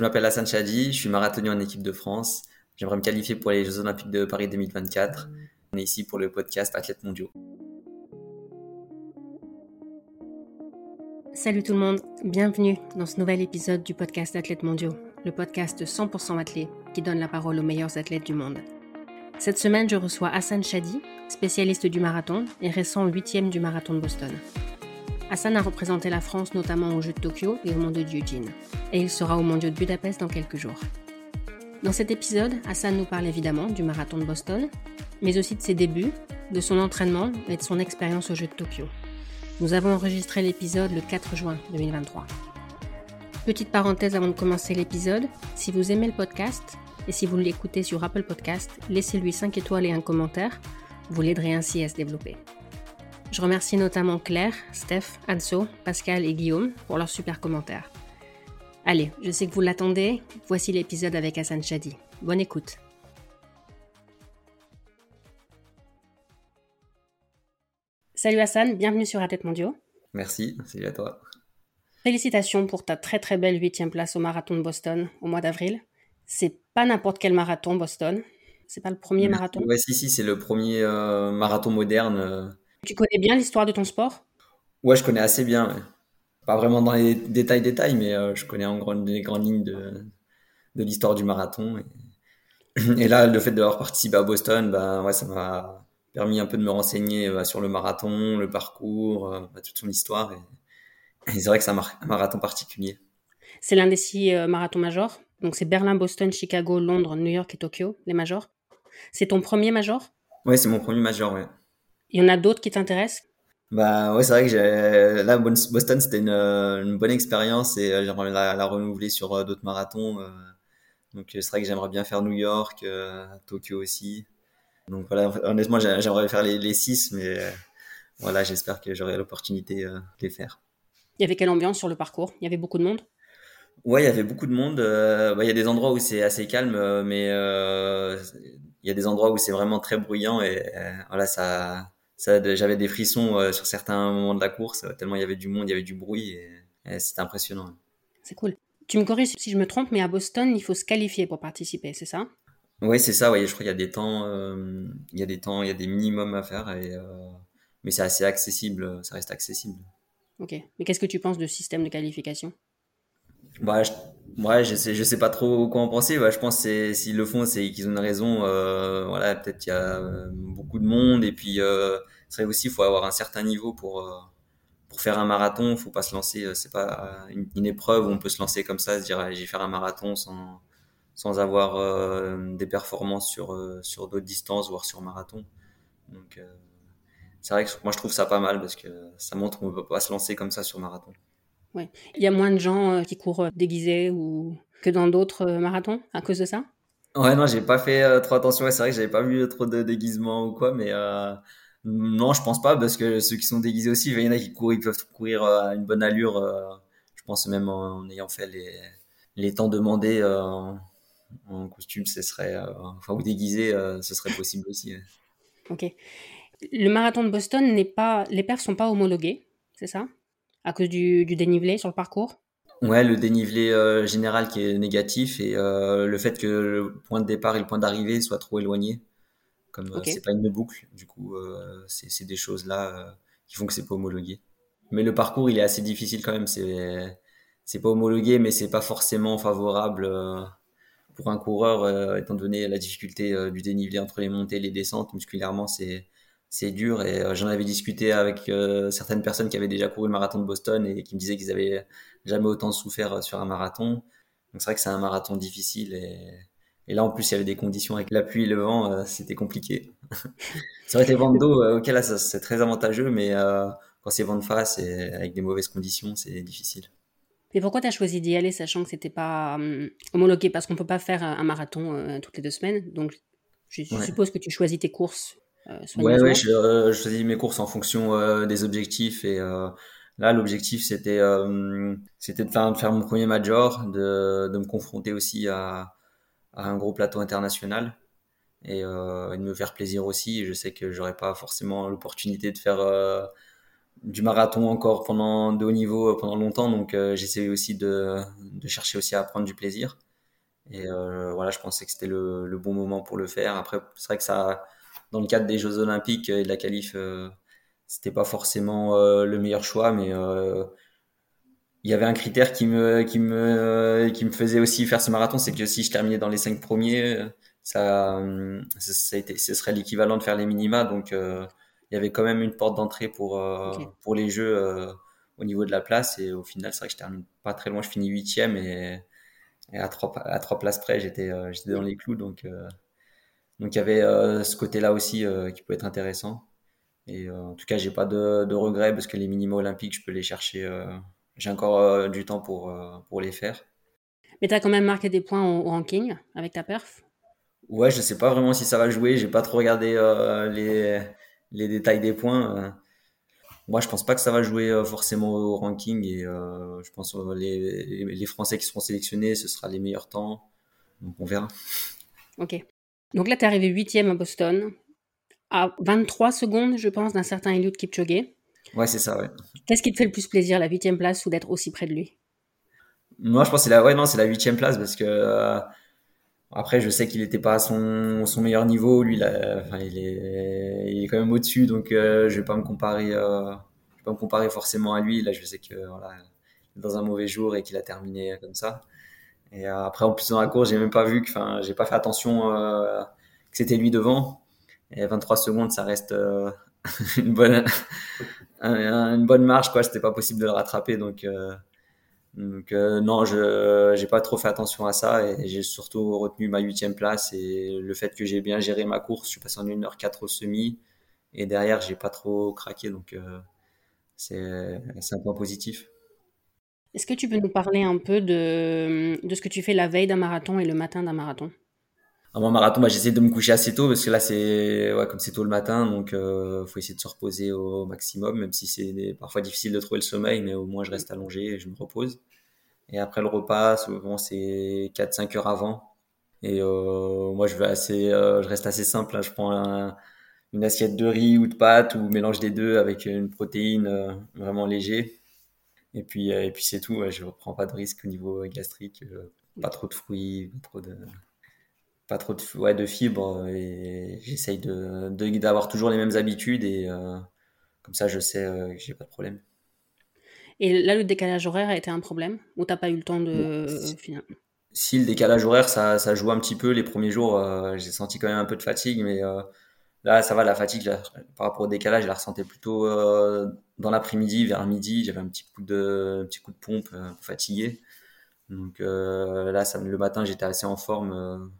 Je m'appelle Hassan Chadi, je suis marathonien en équipe de France. J'aimerais me qualifier pour les Jeux Olympiques de Paris 2024. On est ici pour le podcast Athlètes mondiaux. Salut tout le monde, bienvenue dans ce nouvel épisode du podcast Athlètes mondiaux, le podcast 100% athlète qui donne la parole aux meilleurs athlètes du monde. Cette semaine, je reçois Hassan Chadi, spécialiste du marathon et récent huitième du marathon de Boston. Hassan a représenté la France notamment aux Jeux de Tokyo et au Mondiaux de Eugene, et il sera au Mondiaux de Budapest dans quelques jours. Dans cet épisode, Hassan nous parle évidemment du marathon de Boston, mais aussi de ses débuts, de son entraînement et de son expérience aux Jeux de Tokyo. Nous avons enregistré l'épisode le 4 juin 2023. Petite parenthèse avant de commencer l'épisode, si vous aimez le podcast et si vous l'écoutez sur Apple Podcast, laissez-lui 5 étoiles et un commentaire, vous l'aiderez ainsi à se développer. Je remercie notamment Claire, Steph, Anso, Pascal et Guillaume pour leurs super commentaires. Allez, je sais que vous l'attendez, voici l'épisode avec Hassan Chadi. Bonne écoute. Salut Hassan, bienvenue sur Athlètes Mondiaux. Merci, salut à toi. Félicitations pour ta très très belle huitième place au marathon de Boston au mois d'avril. C'est pas n'importe quel marathon Boston, c'est pas le premier marathon. Ouais, si, si, c'est le premier euh, marathon moderne. Tu connais bien l'histoire de ton sport? Ouais, je connais assez bien. Pas vraiment dans les détails, détails, mais euh, je connais en grande, les grandes lignes de, de l'histoire du marathon. Et, là, le fait d'avoir participé à Boston, bah, ouais, ça m'a permis un peu de me renseigner bah, sur le marathon, le parcours, euh, bah, toute son histoire. Et, c'est vrai que c'est un, marathon particulier. C'est l'un des six euh, marathons majors. Donc c'est Berlin, Boston, Chicago, Londres, New York et Tokyo, les majors. C'est ton premier major? Ouais, c'est mon premier major, ouais. Il y en a d'autres qui t'intéressent? Bah ouais, c'est vrai que j'ai là Boston c'était une, une, bonne expérience et euh, j'aimerais la, renouveler sur euh, d'autres marathons. Euh. Donc c'est vrai que j'aimerais bien faire New York, Tokyo aussi. Donc voilà, honnêtement j'aimerais faire les, les six, mais voilà, j'espère que j'aurai l'opportunité de les faire. Il y avait quelle ambiance sur le parcours? Il y avait beaucoup de monde? Ouais, il y avait beaucoup de monde. Bah, il y a des endroits où c'est assez calme, mais il y a des endroits où c'est vraiment très bruyant et voilà, ça, j'avais des frissons euh, sur certains moments de la course, euh, tellement il y avait du monde, il y avait du bruit, et, c'était impressionnant. C'est cool. Tu me corriges si je me trompe, mais à Boston, il faut se qualifier pour participer, c'est ça? Oui, c'est ça. Oui, je crois qu'il y a des temps, euh, il y a des temps, il y a des minimums à faire, et, mais c'est assez accessible, ça reste accessible. Ok. Mais qu'est-ce que tu penses de système de qualification? Bah, je, ouais, je sais, je sais pas trop quoi en penser. je pense que s'ils le font, c'est qu'ils ont une raison. Euh, voilà, peut-être qu'il y a euh, beaucoup de monde et puis euh, c'est aussi, il faut avoir un certain niveau pour euh, pour faire un marathon. Faut pas se lancer. C'est pas une, épreuve où on peut se lancer comme ça, se dire, j'ai faire un marathon sans sans avoir des performances sur sur d'autres distances, voire sur marathon. Donc c'est vrai que moi je trouve ça pas mal parce que ça montre qu'on peut pas se lancer comme ça sur marathon. Ouais. Il y a moins de gens euh, qui courent euh, déguisés ou que dans d'autres euh, marathons à cause de ça? Ouais, non, j'ai pas fait trop attention. c'est vrai que j'avais pas vu trop de déguisements ou quoi, mais non, je pense pas parce que ceux qui sont déguisés aussi, il y en a qui courent, ils peuvent courir à une bonne allure. je pense même en, ayant fait les, les temps demandés en costume, ce serait, enfin, ou déguisé, ce serait possible aussi. Ok. Le marathon de Boston n'est pas, les perfs sont pas homologués, c'est ça? À cause du, dénivelé sur le parcours? Ouais, le dénivelé euh, général qui est négatif et euh, le fait que le point de départ et le point d'arrivée soient trop éloignés. Comme euh, c'est pas une boucle, du coup, c'est des choses là qui font que c'est pas homologué. Mais le parcours, il est assez difficile quand même. C'est c'est pas homologué, mais c'est pas forcément favorable pour un coureur, étant donné la difficulté du dénivelé entre les montées et les descentes. Musculairement, c'est c'est dur et euh, j'en avais discuté avec euh, certaines personnes qui avaient déjà couru le marathon de Boston et qui me disaient qu'ils avaient jamais autant souffert euh, sur un marathon. Donc c'est vrai que c'est un marathon difficile et, et, là en plus il y avait des conditions avec la pluie et le vent, c'était compliqué. ça aurait été vent de dos, ok là c'est très avantageux, mais quand c'est vent de face et avec des mauvaises conditions, c'est difficile. Et pourquoi tu as choisi d'y aller sachant que c'était pas hum, homologué? Parce qu'on peut pas faire un marathon toutes les deux semaines. Donc je, suppose que tu choisis tes courses ouais, ouais, je, euh, je, choisis mes courses en fonction euh, des objectifs et là l'objectif c'était c'était de faire, de faire mon premier major, de, de me confronter aussi à, à un gros plateau international et, euh, de me faire plaisir aussi. Je sais que j'aurais pas forcément l'opportunité de faire du marathon encore pendant de haut niveau pendant longtemps, donc j'essayais aussi de, de, chercher aussi à prendre du plaisir. Et voilà, je pensais que c'était le, le, bon moment pour le faire. Après, c'est vrai que ça, dans le cadre des Jeux Olympiques et de la qualif, c'était pas forcément le meilleur choix, mais il y avait un critère qui me, qui me, qui me faisait aussi faire ce marathon, c'est que si je terminais dans les cinq premiers, ça, ça, a été, ce serait l'équivalent de faire les minima. Donc, euh, il y avait quand même une porte d'entrée pour, euh, pour les jeux euh, au niveau de la place. Et au final, c'est vrai que je termine pas très loin, je finis huitième et, et à trois, à trois places près, j'étais, j'étais dans les clous. Donc, donc il y avait ce côté-là aussi qui peut être intéressant. Et en tout cas, j'ai pas de, de regrets parce que les minima olympiques, je peux les chercher j'ai encore euh, du temps pour, euh, pour les faire. Mais tu as quand même marqué des points au, ranking avec ta perf? Ouais, je sais pas vraiment si ça va jouer. J'ai pas trop regardé euh, les, les détails des points. Moi, je pense pas que ça va jouer forcément au ranking et je pense que les, les, Français qui seront sélectionnés, ce sera les meilleurs temps. Donc on verra. Ok. Donc là, tu es arrivé 8 à Boston, à 23 secondes, je pense, d'un certain Eliud Kipchoge. Ouais, c'est ça, ouais. Qu'est-ce qui te fait le plus plaisir, la huitième place ou d'être aussi près de lui? Moi, je pense que c'est la, ouais, non, c'est la huitième place parce que euh, après, je sais qu'il n'était pas à son, son, meilleur niveau. Lui, là, enfin, il, est, il est quand même au-dessus, donc euh, je vais pas me comparer, euh, je vais pas me comparer forcément à lui. Là, je sais que voilà, dans un mauvais jour et qu'il a terminé comme ça. Et après, en plus dans la course, j'ai même pas vu que, enfin, j'ai pas fait attention que c'était lui devant. Et 23 secondes, ça reste une bonne une bonne marche quoi. C'était pas possible de le rattraper. Donc euh, donc euh, non je j'ai pas trop fait attention à ça. Et j'ai surtout retenu ma huitième place et le fait que j'ai bien géré ma course je suis passé en 1h4 au semi. Et derrière j'ai pas trop craqué. Donc euh, c'est un point positif est-ce que tu peux nous parler un peu de, de ce que tu fais la veille d'un marathon et le matin d'un marathon? À mon marathon, bah, j'essaie de me coucher assez tôt parce que là, c'est ouais, comme c'est tôt le matin, donc euh, faut essayer de se reposer au maximum, même si c'est parfois difficile de trouver le sommeil, mais au moins je reste allongé et je me repose. Et après le repas, souvent c'est 4-5 heures avant. Et euh, moi, euh, je reste assez simple. Là. Je prends une assiette de riz ou de pâtes ou mélange des deux avec une protéine vraiment léger. Et puis, euh, et puis c'est tout. Je ne prends pas de risque au niveau gastrique. pas trop de fruits, pas trop de pas trop de, ouais, de fibres et j'essaye de, d'avoir toujours les mêmes habitudes et euh, comme ça je sais euh, que j'ai pas de problème. Et là, le décalage horaire a été un problème ou t'as pas eu le temps de si, le décalage horaire ça, ça, joue un petit peu les premiers jours, euh, j'ai senti quand même un peu de fatigue, mais là ça va, la fatigue par rapport au décalage, je la ressentais plutôt dans l'après-midi, vers midi, j'avais un petit coup de, petit coup de pompe, fatigué. Donc là, ça, le matin j'étais assez en forme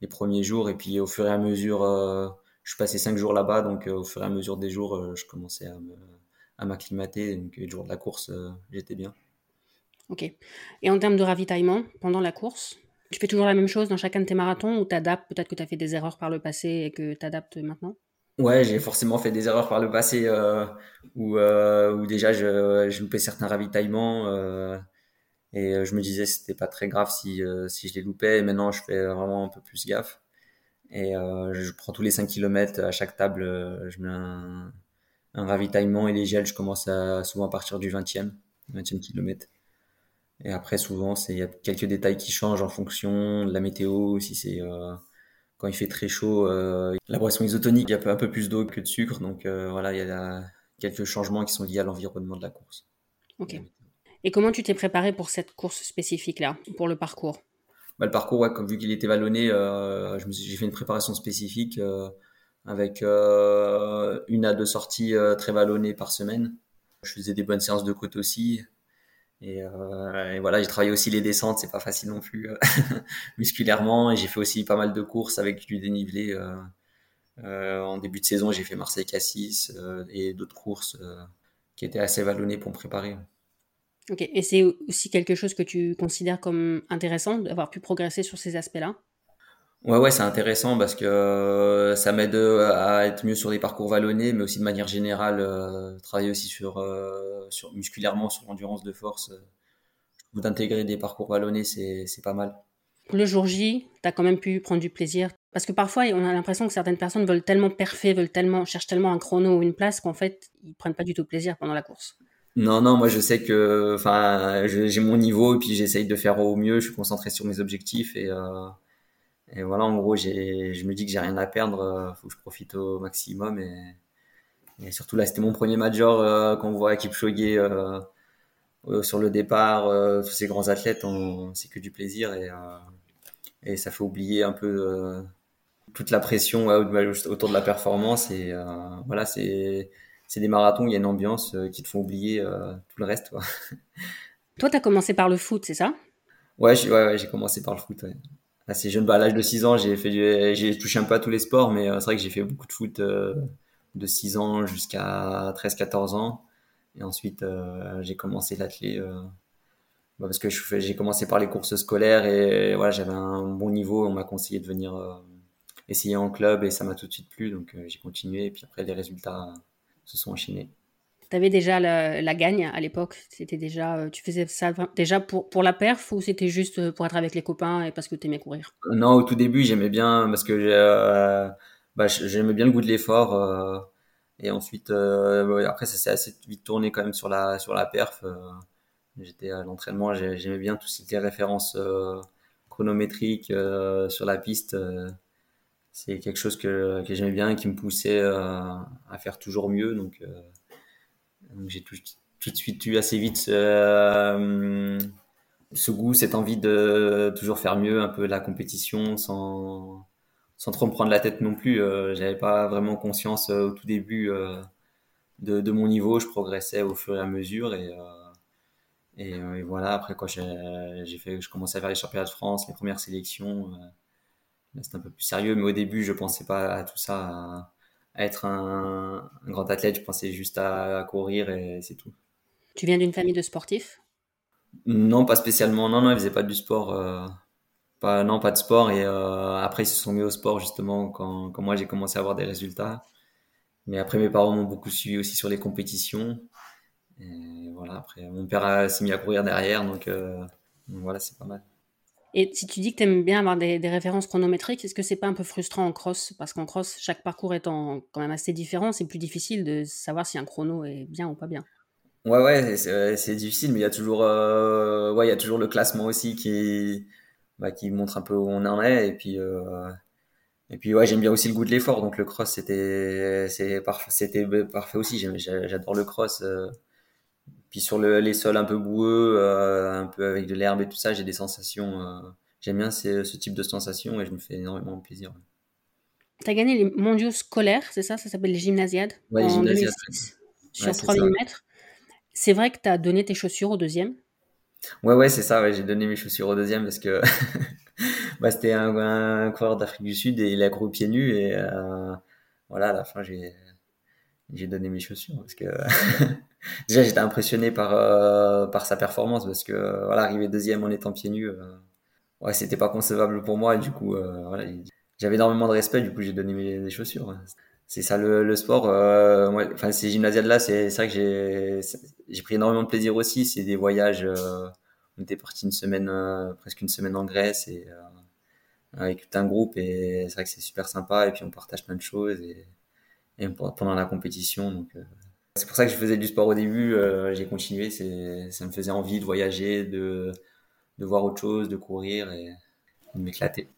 les premiers jours. Et puis au fur et à mesure, euh, je suis passé cinq jours là-bas, donc euh, au fur et à mesure des jours, euh, je commençais à, à m'acclimater. Donc le jour de la course, j'étais bien. Ok. Et en termes de ravitaillement, pendant la course, tu fais toujours la même chose dans chacun de tes marathons ou tu adaptes Peut-être que tu as fait des erreurs par le passé et que tu adaptes maintenant? Ouais, j'ai forcément fait des erreurs par le passé euh, où, où, déjà je, je loupais certains ravitaillements. Euh, et euh, je me disais c'était pas très grave si, euh, si je les loupais. Et maintenant, je fais vraiment un peu plus gaffe. Et euh, je prends tous les 5 km à chaque table, je mets un, ravitaillement et les gels, je commence souvent à partir du 20e, 20e kilomètre. Et après, souvent, il y a quelques détails qui changent en fonction de la météo. Si c'est quand il fait très chaud, la boisson isotonique, il y a un peu plus d'eau que de sucre. Donc voilà, il y a quelques changements qui sont liés à l'environnement de la course. Ok. Et comment tu t'es préparé pour cette course spécifique-là, pour le parcours? Bah, Le parcours, ouais, comme vu qu'il était vallonné, euh, j'ai fait une préparation spécifique euh, avec euh, une à deux sorties euh, très vallonnées par semaine. Je faisais des bonnes séances de côte aussi. Et, euh, et voilà, j'ai travaillé aussi les descentes, c'est pas facile non plus musculairement. Et j'ai fait aussi pas mal de courses avec du dénivelé. en début de saison, j'ai fait Marseille-Cassis et d'autres courses qui étaient assez vallonnées pour me préparer. Ok, et c'est aussi quelque chose que tu considères comme intéressant d'avoir pu progresser sur ces aspects-là? Ouais, ouais, c'est intéressant parce que euh, ça m'aide euh, à être mieux sur des parcours vallonnés, mais aussi de manière générale, euh, travailler aussi sur, sur musculairement, sur l'endurance de force. d'intégrer des parcours vallonnés, c'est pas mal. Le jour J, tu as quand même pu prendre du plaisir Parce que parfois, on a l'impression que certaines personnes veulent tellement parfait, veulent tellement, cherchent tellement un chrono ou une place qu'en fait, ils prennent pas du tout plaisir pendant la course. Non, non, moi je sais que, enfin, j'ai mon niveau et puis j'essaye de faire au mieux. Je suis concentré sur mes objectifs et, et voilà, en gros, je me dis que j'ai rien à perdre. Euh, faut que je profite au maximum et, et surtout là, c'était mon premier major euh, quand on voit Kipchoge euh, euh, sur le départ, euh, tous ces grands athlètes, c'est que du plaisir et, et ça fait oublier un peu toute la pression autour de la performance et voilà, c'est c'est des marathons, il y a une ambiance qui te font oublier tout le reste. Quoi. Toi, tu as commencé par le foot, c'est ça? Ouais, j'ai ouais, ouais, commencé par le foot. Assez jeune, bah, à l'âge de 6 ans, j'ai fait j'ai touché un peu à tous les sports, mais c'est vrai que j'ai fait beaucoup de foot de 6 ans jusqu'à 13-14 ans. Et ensuite, euh, j'ai commencé l'athlé euh, bah, parce que j'ai commencé par les courses scolaires et voilà, j'avais un bon niveau. On m'a conseillé de venir euh, essayer en club et ça m'a tout de suite plu. Donc j'ai continué et puis après, les résultats se sont enchaînés. Tu avais déjà la, gagne à l'époque C'était déjà, tu faisais ça déjà pour, pour la perf ou c'était juste pour être avec les copains et parce que tu aimais courir Non, au tout début, j'aimais bien parce que bah, j'aimais bien le goût de l'effort. Euh, et ensuite, euh, après, ça s'est assez vite tourné quand même sur la, sur la perf. Euh, j'étais à l'entraînement, j'aimais bien tout ce qui était références chronométriques sur la piste. c'est quelque chose que, que j'aimais bien et qui me poussait à faire toujours mieux. Donc, donc j'ai tout, tout, de suite eu assez vite ce, ce goût, cette envie de toujours faire mieux, un peu la compétition sans sans trop me prendre la tête non plus. Euh, j'avais pas vraiment conscience euh, au tout début euh, de, de, mon niveau. Je progressais au fur et à mesure et, et, voilà. Après quoi, j'ai fait, je commençais à faire les championnats de France, les premières sélections. c'était un peu plus sérieux, mais au début, je pensais pas à tout ça, être un, un, grand athlète. Je pensais juste à, courir et c'est tout. Tu viens d'une famille de sportifs? Non, pas spécialement. Non, non, ils faisaient pas du sport. Pas, non, pas de sport. Et euh, après, ils se sont mis au sport justement quand, quand moi j'ai commencé à avoir des résultats. Mais après, mes parents m'ont beaucoup suivi aussi sur les compétitions. Et voilà, après, mon père s'est mis à courir derrière, donc, euh, voilà, c'est pas mal. Et si tu dis que tu aimes bien avoir des, références chronométriques, est-ce que c'est pas un peu frustrant en cross? Parce qu'en cross, chaque parcours étant quand même assez différent, c'est plus difficile de savoir si un chrono est bien ou pas bien. Ouais, ouais, c'est difficile, mais il y a toujours, euh, ouais, y a toujours le classement aussi qui, bah, qui montre un peu où on en est. Et puis, euh, et puis ouais, j'aime bien aussi le goût de l'effort. Donc le cross, c'était c'était parfait aussi. J'adore le cross. Euh. Puis sur le, les sols un peu boueux, euh, un peu avec de l'herbe et tout ça, j'ai des sensations. Euh, j'aime bien ce, ce type de sensations et je me fais énormément plaisir. Tu as gagné les mondiaux scolaires, c'est ça? Ça s'appelle les gymnasiades ouais, en gymnasiades, 2006, sur 3000 mètres. C'est vrai que tu as donné tes chaussures au deuxième? Ouais, ouais, c'est ça. Ouais, j'ai donné mes chaussures au deuxième parce que bah, c'était un, un, coureur d'Afrique du Sud et il a gros pieds nus et euh, voilà, à la fin j'ai j'ai donné mes chaussures parce que déjà j'étais impressionné par euh, par sa performance parce que voilà, arriver deuxième en étant pieds nus, euh, ouais, c'était pas concevable pour moi du coup euh, j'avais énormément de respect. Du coup, j'ai donné mes, chaussures c'est ça le, sport. Euh, enfin, ces gymnasiades là, c'est vrai que j'ai j'ai pris énormément de plaisir aussi. C'est des voyages. Euh, on était parti une semaine, euh, presque une semaine en Grèce et euh, avec tout un groupe et c'est vrai que c'est super sympa et puis on partage plein de choses et, et pendant la compétition. Donc euh, c'est pour ça que je faisais du sport au début. j'ai continué. Ça me faisait envie de voyager, de de voir autre chose, de courir et de m'éclater.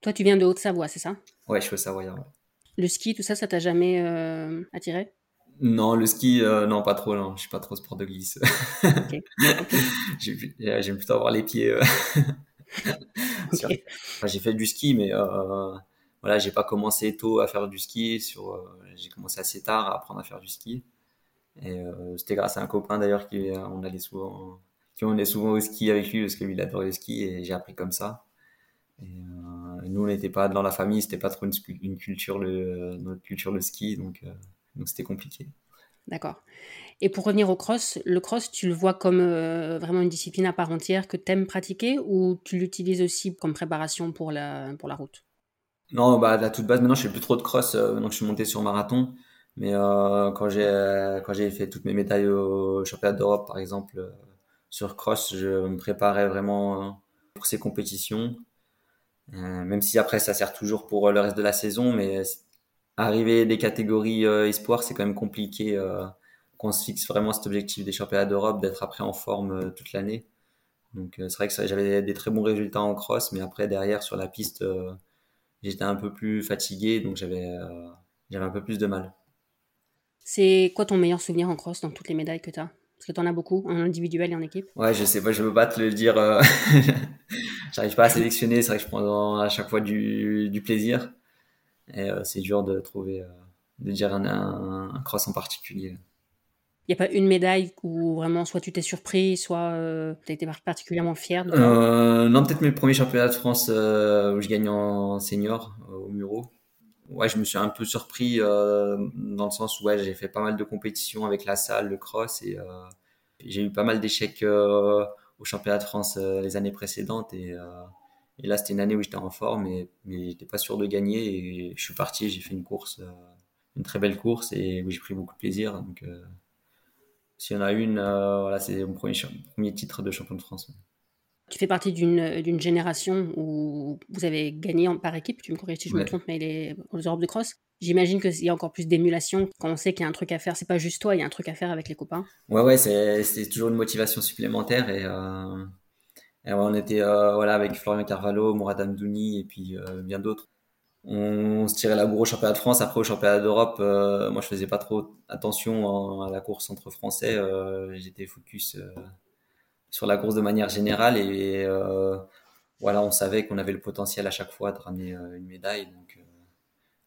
Toi, tu viens de Haute-Savoie, c'est ça? Ouais, je suis Savoyard. Ouais. Le ski, tout ça, ça t'a jamais euh, attiré? Non, le ski, euh, non, pas trop. Non, je suis pas trop sport de glisse. Okay. J'aime plutôt avoir les pieds. Euh... okay. enfin, j'ai fait du ski, mais euh, voilà, j'ai pas commencé tôt à faire du ski. Sur, euh, j'ai commencé assez tard à apprendre à faire du ski. Et euh, c'était grâce à un copain d'ailleurs qui on allait souvent, qui on allait souvent au ski avec lui parce que lui il adorait le ski et j'ai appris comme ça. Et, euh, nous, on n'était pas dans la famille, c'était pas trop une, une, culture, le, notre culture le ski, donc euh, donc c'était compliqué. D'accord. Et pour revenir au cross, le cross, tu le vois comme euh, vraiment une discipline à part entière que tu aimes pratiquer ou tu l'utilises aussi comme préparation pour la, pour la route? Non, bah, à toute base, maintenant je fais plus trop de cross, euh, maintenant que je suis monté sur marathon. Mais euh, quand j'ai quand j'ai fait toutes mes médailles au championnat d'Europe, par exemple, euh, sur cross, je me préparais vraiment pour ces compétitions. même si après ça sert toujours pour le reste de la saison, mais arriver des catégories espoir, c'est quand même compliqué qu'on se fixe vraiment cet objectif des championnats d'Europe, d'être après en forme toute l'année. Donc c'est vrai que j'avais des très bons résultats en cross, mais après derrière sur la piste, j'étais un peu plus fatigué, donc j'avais j'avais un peu plus de mal. C'est quoi ton meilleur souvenir en cross dans toutes les médailles que tu as Parce que tu en as beaucoup, en individuel et en équipe. Ouais, je sais pas, je veux pas te le dire. Euh... J'arrive pas à sélectionner, c'est vrai que je prends à chaque fois du, du plaisir. Et euh, c'est dur de trouver, euh, de dire un, un, cross en particulier. Il n'y a pas une médaille où vraiment soit tu t'es surpris, soit tu as été particulièrement fier de Non, peut-être mes premiers championnats de France où je gagne en senior au Muro ouais, je me suis un peu surpris euh, dans le sens où ouais, j'ai fait pas mal de compétitions avec la salle, le cross et euh, j'ai eu pas mal d'échecs euh, au championnat de France euh, les années précédentes et, euh, et là c'était une année où j'étais en forme mais, mais j'étais pas sûr de gagner et je suis parti, j'ai fait une course, une très belle course et où j'ai pris beaucoup de plaisir donc s'il y en a une, voilà, c'est mon premier, premier titre de champion de France. Tu fais partie d'une génération où vous avez gagné par équipe, tu me corriges si je me trompe, mais les, aux Europes de cross. J'imagine qu'il y a encore plus d'émulation quand on sait qu'il y a un truc à faire. C'est pas juste toi, il y a un truc à faire avec les copains. Ouais, ouais, c'est toujours une motivation supplémentaire. Et, euh, on était euh, voilà, avec Florian Carvalho, Mourad Amdouni et puis euh, bien d'autres. On, se tirait la bourre au championnat de France. Après, au championnat d'Europe, moi, je faisais pas trop attention à la course entre Français. J'étais focus sur la course de manière générale et euh, voilà, on savait qu'on avait le potentiel à chaque fois de ramener euh, une médaille. Donc, euh,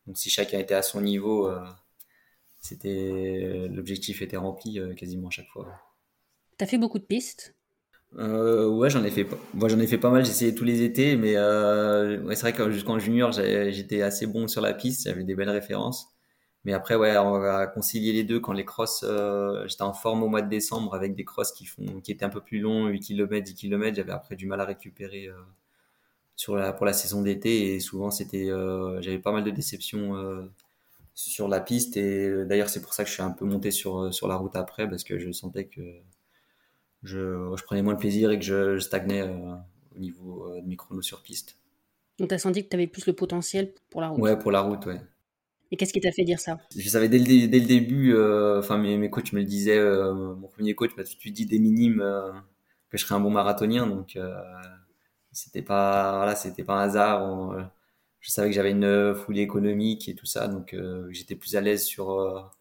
donc si chacun était à son niveau, c'était l'objectif était rempli quasiment à chaque fois. T'as fait beaucoup de pistes? Ouais, j'en ai fait. Moi, j'en ai fait pas mal. J'ai essayé tous les étés, mais ouais, c'est vrai que jusqu'en junior, j'étais assez bon sur la piste. J'avais des belles références. Mais après, ouais, on va concilier les deux. Quand les crosses, euh, j'étais en forme au mois de décembre avec des crosses qui font, qui étaient un peu plus longs, 8 km, 10 km. J'avais après du mal à récupérer euh, sur la, pour la saison d'été et souvent c'était, euh, j'avais pas mal de déceptions sur la piste et d'ailleurs c'est pour ça que je suis un peu monté sur sur la route après parce que je sentais que je, je prenais moins de plaisir et que je, stagnais au niveau de mes chronos sur piste. Donc tu as senti que tu avais plus le potentiel pour la route? Ouais, pour la route, ouais. Et qu'est-ce qui t'a fait dire ça? Je savais dès le, début, euh, enfin mes, coachs me le disaient, euh, mon premier coach m'a tout de suite dit des minimes euh, que je serais un bon marathonien, donc c'était pas voilà, c'était pas un hasard. je savais que j'avais une foulée économique et tout ça, donc j'étais plus à l'aise sur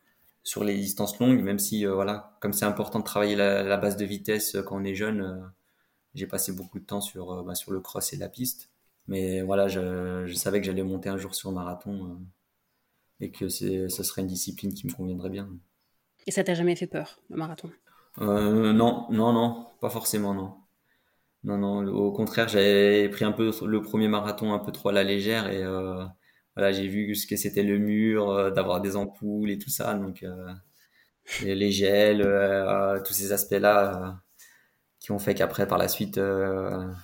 sur les distances longues, même si voilà, comme c'est important de travailler la, base de vitesse quand on est jeune, j'ai passé beaucoup de temps sur bah, sur le cross et la piste. Mais voilà, je, je savais que j'allais monter un jour sur marathon et que ce serait une discipline qui me conviendrait bien. Et ça t'a jamais fait peur, le marathon? Euh, Non, non, non, pas forcément, non. Non, non, au contraire, j'avais pris un peu le premier marathon un peu trop à la légère et euh, voilà, j'ai vu ce que c'était le mur, euh, d'avoir des ampoules et tout ça, donc les, gels, tous ces aspects-là qui ont fait qu'après, par la suite,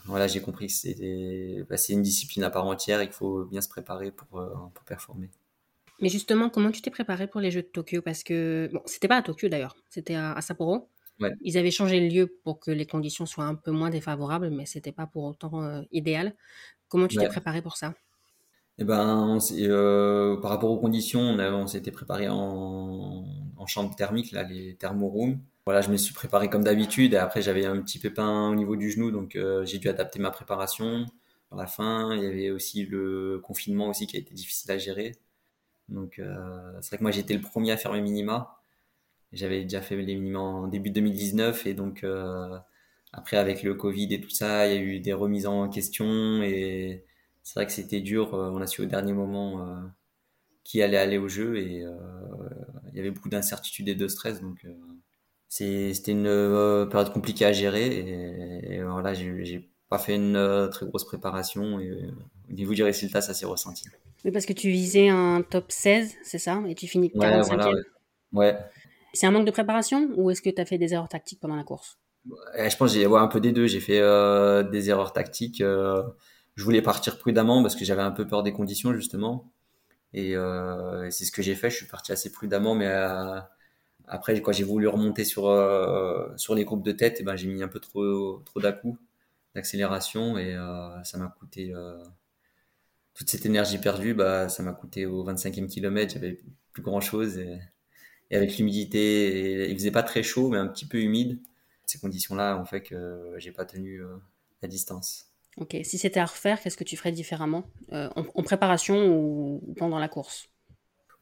voilà, j'ai compris que c'était bah, une discipline à part entière et qu'il faut bien se préparer pour, pour performer. Mais justement, comment tu t'es préparé pour les Jeux de Tokyo? Parce que, bon, c'était pas à Tokyo d'ailleurs, c'était à, Sapporo. Ils avaient changé le lieu pour que les conditions soient un peu moins défavorables, mais c'était pas pour autant euh, idéal. Comment tu t'es préparé pour ça? Eh ben, euh, par rapport aux conditions, on, s'était préparé en, chambre thermique, là, les thermorooms. Voilà, je me suis préparé comme d'habitude. Et après, j'avais un petit pépin au niveau du genou, donc euh, j'ai dû adapter ma préparation. À la fin, il y avait aussi le confinement aussi qui a été difficile à gérer. Donc euh, c'est vrai que moi j'étais le premier à faire mes minima. J'avais déjà fait les minima en début 2019 et donc euh, après avec le Covid et tout ça, il y a eu des remises en question et c'est vrai que c'était dur. Euh, on a su au dernier moment qui allait aller au jeu et il y avait beaucoup d'incertitudes et de stress donc c'était une période compliquée à gérer et, et voilà j'ai pas fait une très grosse préparation et au niveau du résultat ça s'est ressenti. Mais parce que tu visais un top 16, c'est ça Et tu finis 45e Ouais. C'est un manque de préparation ou est-ce que tu as fait des erreurs tactiques pendant la course? Je pense que j'ai ouais, un peu des deux. J'ai fait euh, des erreurs tactiques. Euh, je voulais partir prudemment parce que j'avais un peu peur des conditions justement. Et, euh, c'est ce que j'ai fait. Je suis parti assez prudemment, mais après, quand j'ai voulu remonter sur sur les groupes de tête, eh ben j'ai mis un peu trop trop d'à-coups d'accélération et ça m'a coûté toute cette énergie perdue, bah, ça m'a coûté au 25e kilomètre, j'avais plus grand chose. Et, avec l'humidité, il faisait pas très chaud, mais un petit peu humide. Ces conditions-là ont fait que j'ai pas tenu la distance. Ok, si c'était à refaire, qu'est-ce que tu ferais différemment en, préparation ou pendant la course?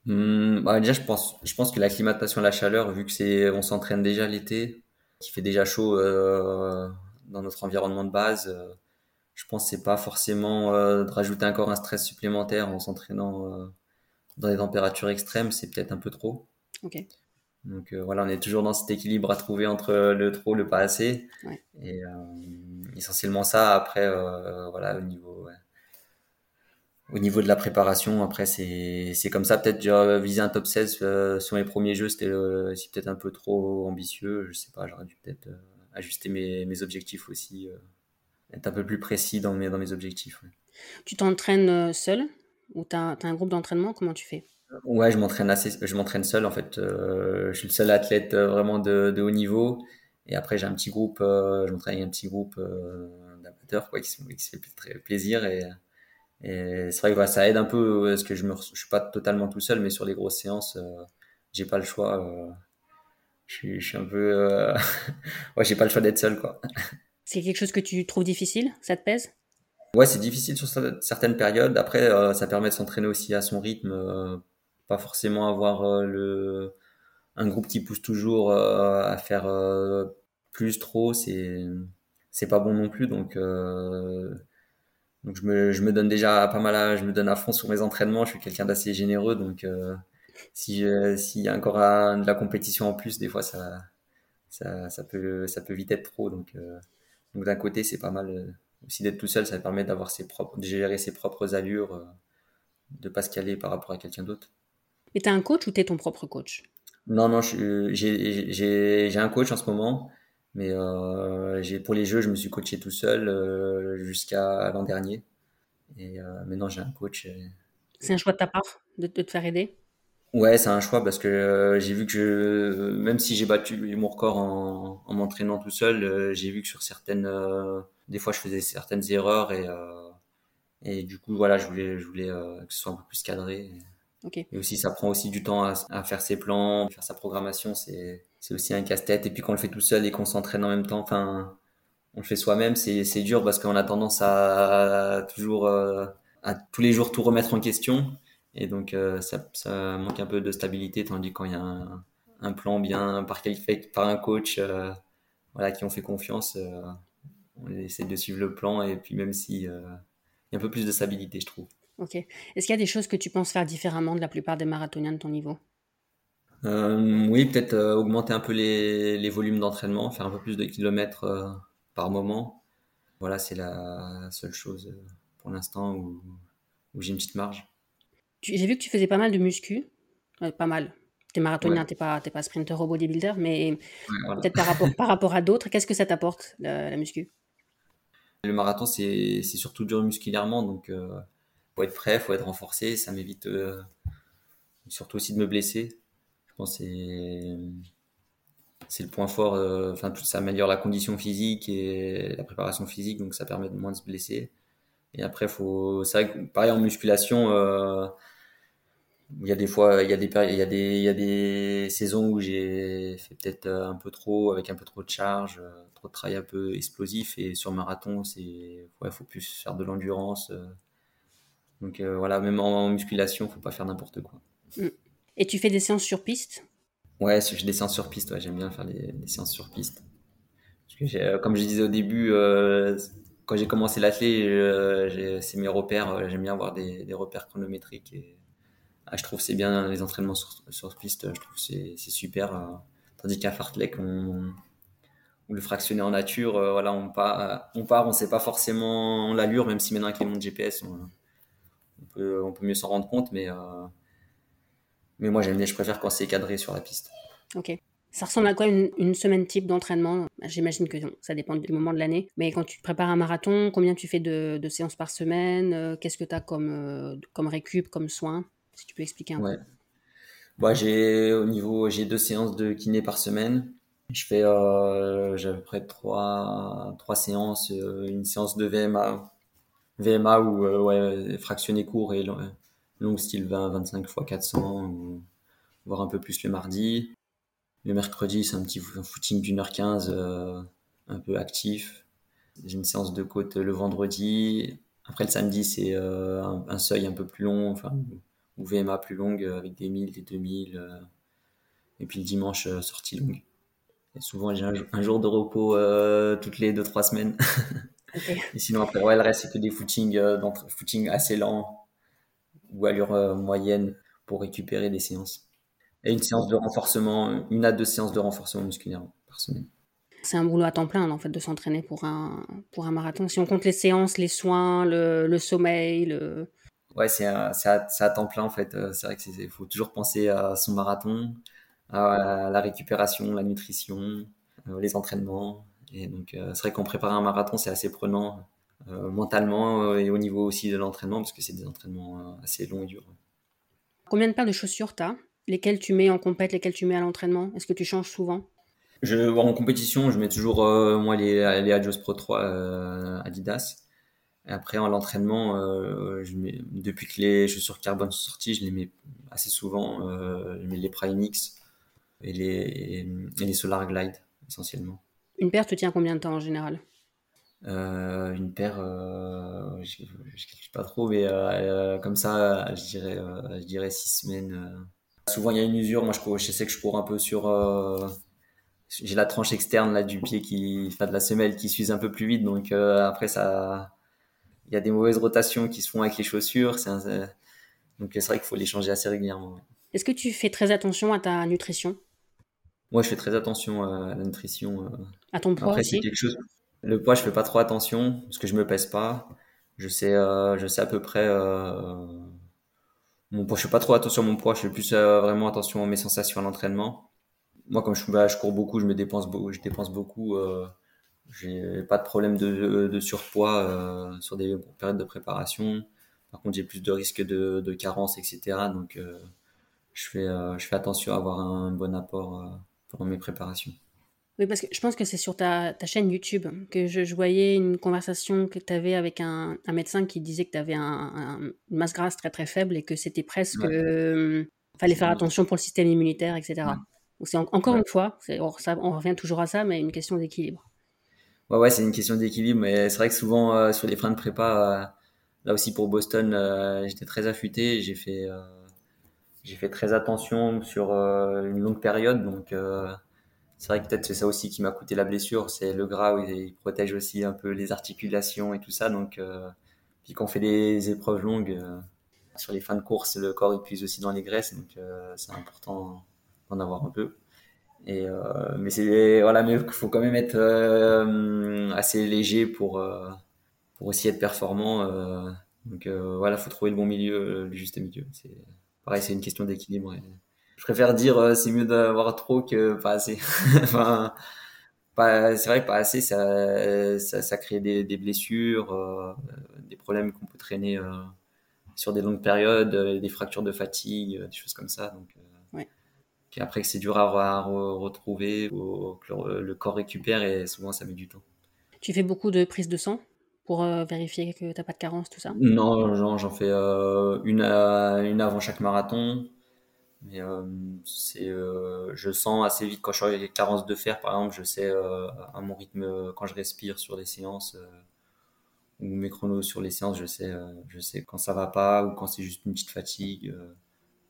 Hmm, bah déjà, je pense, je pense que l'acclimatation à la chaleur, vu que c'est, on s'entraîne déjà l'été, qui fait déjà chaud euh, dans notre environnement de base, euh, je pense que c'est pas forcément euh, de rajouter encore un stress supplémentaire en s'entraînant euh, dans des températures extrêmes, c'est peut-être un peu trop. Donc voilà, on est toujours dans cet équilibre à trouver entre le trop, le pas assez. Ouais. Et essentiellement ça. Après, voilà, au niveau au niveau de la préparation, après, c'est, c'est comme ça. Peut-être viser un top 16 euh, sur mes premiers jeux, c'était euh, peut-être un peu trop ambitieux. Je sais pas, j'aurais dû peut-être euh, ajuster mes, mes, objectifs aussi, euh, être un peu plus précis dans mes, dans mes objectifs. Ouais. Tu t'entraînes seul ou tu as, un groupe d'entraînement? Comment tu fais? Ouais, je m'entraîne assez, je m'entraîne seul en fait. je suis le seul athlète vraiment de, de, haut niveau. Et après, j'ai un petit groupe, je m'entraîne avec un petit groupe d'amateurs quoi, qui, qui se fait très plaisir. Et, et c'est vrai que ça aide un peu parce que je je suis pas totalement tout seul, mais sur les grosses séances, euh, j'ai pas le choix. Euh, je, suis, je suis un peu, euh, ouais, j'ai pas le choix d'être seul quoi. C'est quelque chose que tu trouves difficile? Ça te pèse? Ouais, c'est difficile sur certaines périodes. Après, ça permet de s'entraîner aussi à son rythme, pas forcément avoir le un groupe qui pousse toujours à faire plus trop. C'est c'est pas bon non plus. Donc donc je me, je me donne déjà pas mal à, je me donne à fond sur mes entraînements. Je suis quelqu'un d'assez généreux, donc euh, si s'il y a encore de la compétition en plus, des fois ça ça, ça peut ça peut vite être trop. Donc euh, donc d'un côté c'est pas mal euh, aussi d'être tout seul, ça permet d'avoir ses propres, de gérer ses propres allures, euh, de pas se caler par rapport à quelqu'un d'autre. Et t'as un coach ou t'es ton propre coach? Non non, j'ai un coach en ce moment. Mais euh, pour les jeux, je me suis coaché tout seul euh, jusqu'à l'an dernier. Et euh, maintenant, j'ai un coach. C'est un choix de ta part de, te faire aider? Ouais, c'est un choix parce que euh, j'ai vu que je, même si j'ai battu mon record en, en m'entraînant tout seul, euh, j'ai vu que sur certaines, des fois, je faisais certaines erreurs et et du coup, voilà, je voulais, je voulais que ce soit un peu plus cadré. Okay. Et aussi, ça prend aussi du temps à, à faire ses plans, faire sa programmation. C'est c'est aussi un casse-tête. Et puis quand on le fait tout seul et qu'on s'entraîne en même temps, enfin, on le fait soi-même, c'est, c'est dur parce qu'on a tendance à, toujours, euh, à tous les jours tout remettre en question. Et donc, euh, ça, ça, manque un peu de stabilité, tandis quand il y a un, un plan bien par, par un coach, euh, voilà, qui ont fait confiance, euh, on essaie de suivre le plan. Et puis même si, il y a un peu plus de stabilité, je trouve. Ok. Est-ce qu'il y a des choses que tu penses faire différemment de la plupart des marathoniens de ton niveau? Oui, peut-être augmenter un peu les, les volumes d'entraînement, faire un peu plus de kilomètres par moment. Voilà, c'est la seule chose pour l'instant où, où j'ai une petite marge. J'ai vu que tu faisais pas mal de muscu, pas mal. T'es marathonien, ouais. t'es pas, t'es pas sprinter ou bodybuilder, mais ouais, voilà. peut-être par rapport, par rapport à d'autres, qu'est-ce que ça t'apporte la, la, muscu? Le marathon, c'est surtout dur musculairement, donc euh, faut être prêt, faut être renforcé. Ça m'évite euh, surtout aussi de me blesser je pense que c'est c'est le point fort. Euh, enfin, ça améliore la condition physique et la préparation physique, donc ça permet de moins de se blesser. Et après, faut, c'est vrai que pareil en musculation, euh, il y a des fois, il y a des il y a des il y a des saisons où j'ai fait peut-être un peu trop avec un peu trop de charge, euh, trop de travail un peu explosif. Et sur marathon, c'est ouais, faut plus faire de l'endurance. Euh. donc euh, voilà, même en musculation, faut pas faire n'importe quoi. Mm. Et tu fais des séances sur piste? Ouais, je fais des séances sur piste. Ouais, j'aime bien faire des, des, séances sur piste. Parce que euh, comme je disais au début, euh, quand j'ai commencé l'athlé, euh, c'est mes repères. Euh, j'aime bien avoir des, des, repères chronométriques. Et ah, je trouve c'est bien les entraînements sur, piste. Je trouve c'est super. Euh, tandis qu'à fartlek, on, le fractionner en nature. voilà, on part, on part, on sait pas forcément l'allure, même si maintenant avec les montres GPS, on, peut, mieux s'en rendre compte, mais moi, j'aime bien, je préfère quand c'est cadré sur la piste. Ok. Ça ressemble à quoi une, semaine type d'entraînement? J'imagine que ça dépend du moment de l'année. Mais quand tu prépares un marathon, combien tu fais de, séances par semaine? Euh, Qu'est-ce que tu as comme, euh, comme récup, comme soin? Tu peux expliquer un peu. Bah, j'ai au niveau, j'ai deux séances de kiné par semaine. Je fais, euh, j'ai à peu près trois, séances, euh, une séance de VMA VMA ou ouais, fractionné court et long, style 20, 25 x 400, ou, voire un peu plus le mardi. Le mercredi, c'est un petit footing d'une heure 15, un peu actif. J'ai une séance de côte le vendredi. Après, le samedi, c'est un, seuil un peu plus long, ou VMA plus longue avec des 1000, des 2000. et puis le dimanche, sortie longue. Et souvent, j'ai un, jour de repos toutes les 2-3 semaines. Et sinon, après, ouais, le reste, c'est que des footings, euh, footing assez lents ou allure euh, moyenne pour récupérer des séances. Et une séance de renforcement, une à deux séances de renforcement musculaire par semaine. C'est un boulot à temps plein, en fait, de s'entraîner pour un, pour un marathon. Si on compte les séances, les soins, le, le sommeil, le... Ouais, c'est à, à, temps plein, en fait. Euh, c'est vrai qu'il faut toujours penser à son marathon, à la récupération, la nutrition, les entraînements. Et donc, euh, c'est vrai qu'on prépare un marathon, c'est assez prenant euh, mentalement euh, et au niveau aussi de l'entraînement, parce que c'est des entraînements assez longs et durs. Combien de paires de chaussures tu as Lesquelles tu mets en compète, lesquelles tu mets à l'entraînement? Est-ce que tu changes souvent? Je, En compétition, je mets toujours moi les, les Adios Pro 3 Adidas. Et après, en l'entraînement, je mets, depuis que les chaussures carbone sont sorties, je les mets assez souvent. je mets les Prime X et les, et les Solar Glide essentiellement. Une paire te tient combien de temps en général? Euh, Une paire, euh, je ne pas trop, mais euh, comme ça, je dirais, je dirais six semaines. Souvent, il y a une usure. Moi, je, je sais que je cours un peu sur. j'ai la tranche externe là, du pied qui, enfin, de la semelle qui s'use un peu plus vite. Donc après, ça, y a des mauvaises rotations qui se font avec les chaussures. donc c'est vrai qu'il faut les changer assez régulièrement. Est-ce que tu fais très attention à ta nutrition? Moi, je fais très attention à la nutrition. Euh. À ton poids aussi? quelque chose... Le poids, je fais pas trop attention parce que je me pèse pas. Je sais, euh, je sais à peu près. Euh, mon poids, je fais pas trop attention à mon poids. Je fais plus vraiment attention à mes sensations à l'entraînement. Moi, comme je, bah, je cours beaucoup, je me dépense beaucoup. Je dépense beaucoup. J'ai pas de problème de, de surpoids sur des périodes de préparation. Par contre, j'ai plus de risques de, de carence, etc. Donc, je fais, je fais attention à avoir un bon apport pour mes préparations. Oui, parce que je pense que c'est sur ta, ta, chaîne YouTube que je, voyais une conversation que tu avais avec un, un, médecin qui disait que tu avais un, une masse grasse très très faible et que c'était presque. Il euh, fallait faire attention pour le système immunitaire, etc. C'est encore une fois, on, ça, on revient toujours à ça, mais une question d'équilibre. Ouais, ouais, c'est une question d'équilibre, mais c'est vrai que souvent euh, sur les freins de prépa, euh, là aussi pour Boston, j'étais très affûté, j'ai fait j'ai fait très attention sur euh, une longue période, donc euh, c'est vrai que peut-être c'est ça aussi qui m'a coûté la blessure, c'est le gras, où il protège aussi un peu les articulations et tout ça, donc euh, puis quand on fait des épreuves longues, sur les fins de course, le corps épuise aussi dans les graisses, donc c'est important d'en avoir un peu. Et mais c'est voilà, mais faut quand même être assez léger pour pour aussi être performant. donc voilà, faut trouver le bon milieu, le juste milieu. C'est pareil, c'est une question d'équilibre. Je préfère dire euh, c'est mieux d'avoir trop que pas assez. enfin, c'est vrai que pas assez, ça, ça, crée des, blessures, euh, des problèmes qu'on peut traîner euh, sur des longues périodes, des fractures de fatigue, des choses comme ça. Donc, Puis après que c'est dur à, retrouver, que le, corps récupère et souvent ça met du temps. Tu fais beaucoup de prises de sang pour euh, vérifier que tu n'as pas de carence, tout ça? Non, j'en fais euh, une, une avant chaque marathon. Mais euh, c'est, je sens assez vite quand je suis avec carence de fer, par exemple, je sais à mon rythme quand je respire sur les séances ou mes chronos sur les séances, je sais, je sais quand ça va pas ou quand c'est juste une petite fatigue.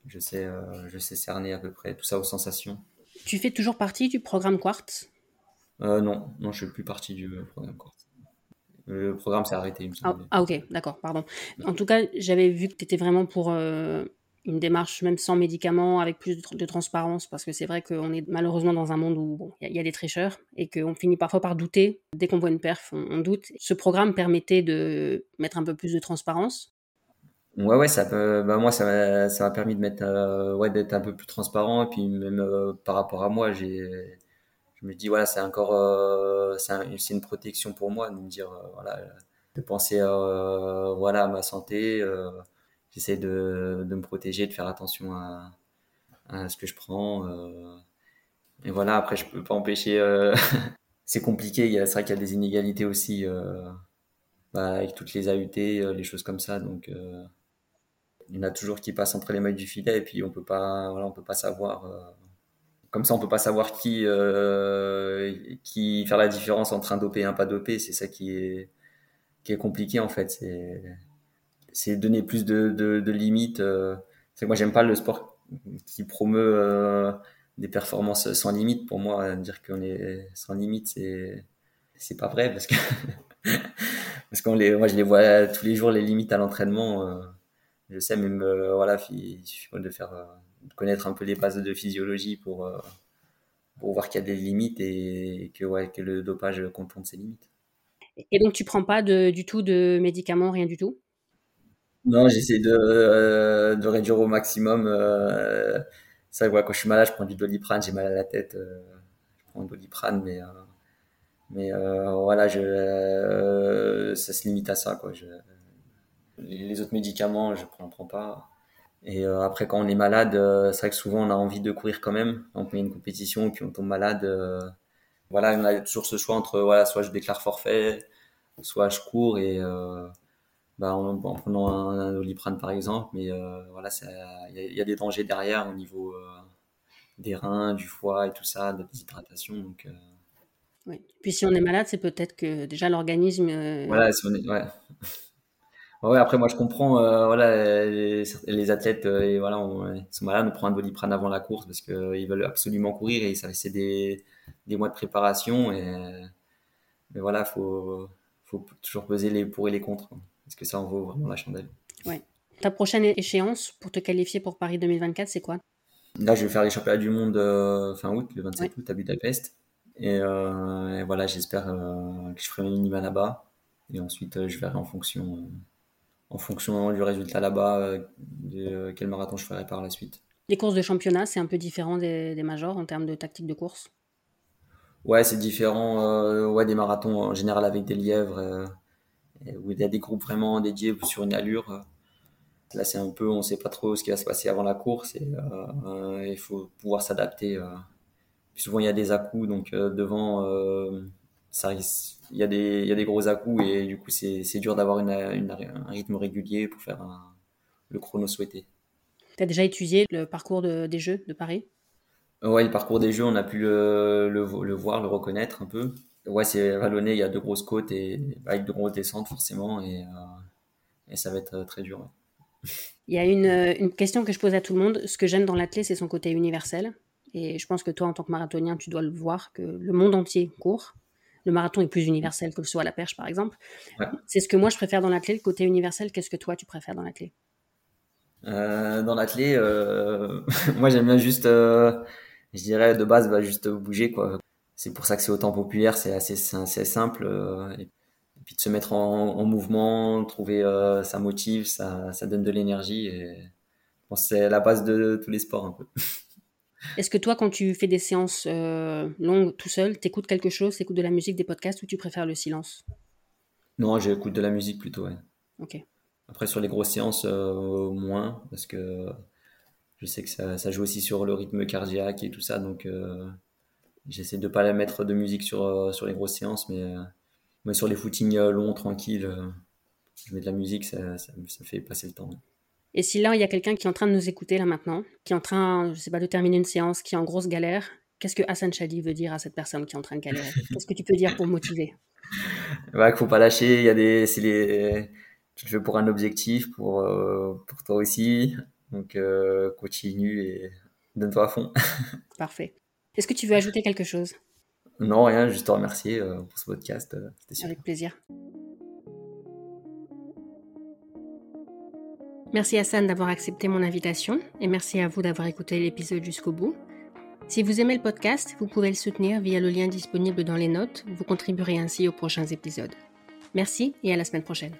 Je sais, je sais cerner à peu près tout ça aux sensations. Tu fais toujours partie du programme Quartz? Non, non, je fais plus partie du programme Quartz. Le programme s'est arrêté, il me semble. Ah, ok, d'accord, pardon. En tout cas, j'avais vu que tu étais vraiment pour euh, une démarche même sans médicaments, avec plus de, transparence, parce que c'est vrai qu'on est malheureusement dans un monde où il y, a des tricheurs et qu'on finit parfois par douter. Dès qu'on voit une perf, on, doute. Ce programme permettait de mettre un peu plus de transparence. Ouais, ouais, ça peut, bah moi, ça m'a permis de mettre, euh, ouais, d'être un peu plus transparent. Et puis même euh, par rapport à moi, j'ai je me dis voilà c'est encore euh, c'est une protection pour moi de me dire voilà de penser voilà à ma santé j'essaie de, de, me protéger de faire attention à, à ce que je prends et voilà après je peux pas empêcher c'est compliqué c'est vrai qu'il y a des inégalités aussi bah, avec toutes les AUT, les choses comme ça. Donc, il y en a toujours qui passent entre les mailles du filet et puis on peut pas, voilà, on peut pas savoir. comme ça, on peut pas savoir qui, qui faire la différence entre un dopé et un pas dopé. C'est ça qui est, qui est compliqué en fait. C'est, c'est donner plus de, de, de limites. c'est que moi, j'aime pas le sport qui promeut des performances sans limite. Pour moi, dire qu'on est sans limite, c'est c'est pas vrai parce que parce qu'on les, moi je les vois tous les jours les limites à l'entraînement. Euh, je sais même euh, voilà, il suffit de faire euh, de connaître un peu les bases de physiologie pour pour voir qu'il y a des limites et que ouais que le dopage contourne ces limites. Et donc tu prends pas de, du tout de médicaments, rien du tout? Non, j'essaie de, de réduire au maximum ça, ouais, quand je suis malade, je prends du doliprane, j'ai mal à la tête, euh, je prends du doliprane, mais, euh, mais euh, voilà, je, ça se limite à ça, quoi. Je, les autres médicaments, je prends, prends pas. Et après, quand on est malade, c'est vrai que souvent on a envie de courir quand même. Donc, y a une compétition, puis on tombe malade. voilà, on a toujours ce choix entre, voilà, soit je déclare forfait, soit je cours et bah, en, prenant un, doliprane par exemple, mais euh, voilà, il y, a des dangers derrière au niveau euh, des reins, du foie et tout ça, de la déshydratation. Donc, euh. oui. Puis si on est malade, c'est peut-être que déjà l'organisme. Voilà, si on est, ouais. Ouais. après, moi je comprends, voilà, les, athlètes, et voilà, on, sont malades, on prend un doliprane avant la course parce qu'ils veulent absolument courir et ça c'est des, des mois de préparation. Et, mais voilà, faut, faut toujours peser les pour et les contre. Est-ce que ça en vaut vraiment la chandelle Ouais. Ta prochaine échéance pour te qualifier pour Paris 2024, c'est quoi? Là, je vais faire les championnats du monde euh, fin août, le 27 août à Budapest. Et, euh, voilà, j'espère euh, que je ferai mes minima là-bas. Et ensuite, je verrai en fonction, en fonction du résultat là-bas, de quel marathon je ferai par la suite. Les courses de championnat, c'est un peu différent des, des majors en termes de tactique de course? Ouais, c'est différent ouais, des marathons en général avec des lièvres où il y a des groupes vraiment dédiés sur une allure. Là, c'est un peu, on ne sait pas trop ce qui va se passer avant la course et euh, il faut pouvoir s'adapter. Euh. souvent, il y a des à-coups, donc euh, devant, ça, il y, a des, il y a des gros à-coups et du coup, c'est dur d'avoir une, un rythme régulier pour faire le chrono souhaité. Tu as déjà étudié le parcours des Jeux de Paris? Ouais, le parcours des Jeux, on a pu le, le, le voir, le reconnaître un peu ouais, c'est vallonné, il y a de grosses côtes et avec de grosses descentes forcément et, euh, et ça va être très dur. Il y a une, une, question que je pose à tout le monde. Ce que j'aime dans l'athlète, c'est son côté universel. Et je pense que toi, en tant que marathonien, tu dois le voir que le monde entier court. Le marathon est plus universel que le saut à la perche, par exemple. C'est ce que moi, je préfère dans l'athlète, le côté universel. Qu'est-ce que toi, tu préfères dans l'athlète? Euh, Dans l'athlète, euh, moi, j'aime bien juste, je dirais, de base, va juste bouger, quoi c'est pour ça que c'est autant populaire, c'est assez, assez, simple. Euh, et, puis de se mettre en, mouvement, trouver euh, ça motive, ça, ça donne de l'énergie. Et c'est la base de, tous les sports un peu. Est-ce que toi, quand tu fais des séances euh, longues tout seul, t'écoutes quelque chose, t'écoutes de la musique, des podcasts ou tu préfères le silence? Non, j'écoute de la musique plutôt, ouais. Ok. Après, sur les grosses séances, moins, parce que je sais que ça, ça, joue aussi sur le rythme cardiaque et tout ça, donc J'essaie de pas la mettre de musique sur, euh, sur les grosses séances, mais, euh, mais sur les footings euh, longs, tranquilles, je mets de la musique, ça, ça, fait passer le temps. Et si là, il y a quelqu'un qui est en train de nous écouter là maintenant, qui est en train, je sais pas, de terminer une séance, qui est en grosse galère, qu'est-ce que Hassan Chadi veut dire à cette personne qui est en train de galérer? Qu'est-ce que tu peux dire pour motiver? Bah, qu'il faut pas lâcher. Il y a des, c'est les, tu le fais pour un objectif, pour, pour toi aussi. Donc, continue et donne-toi à fond. Parfait. Est-ce que tu veux ajouter quelque chose? Non, rien, juste te remercier euh, pour ce podcast. Euh, Avec plaisir. Merci Hassan d'avoir accepté mon invitation et merci à vous d'avoir écouté l'épisode jusqu'au bout. Si vous aimez le podcast, vous pouvez le soutenir via le lien disponible dans les notes. Vous contribuerez ainsi aux prochains épisodes. Merci et à la semaine prochaine.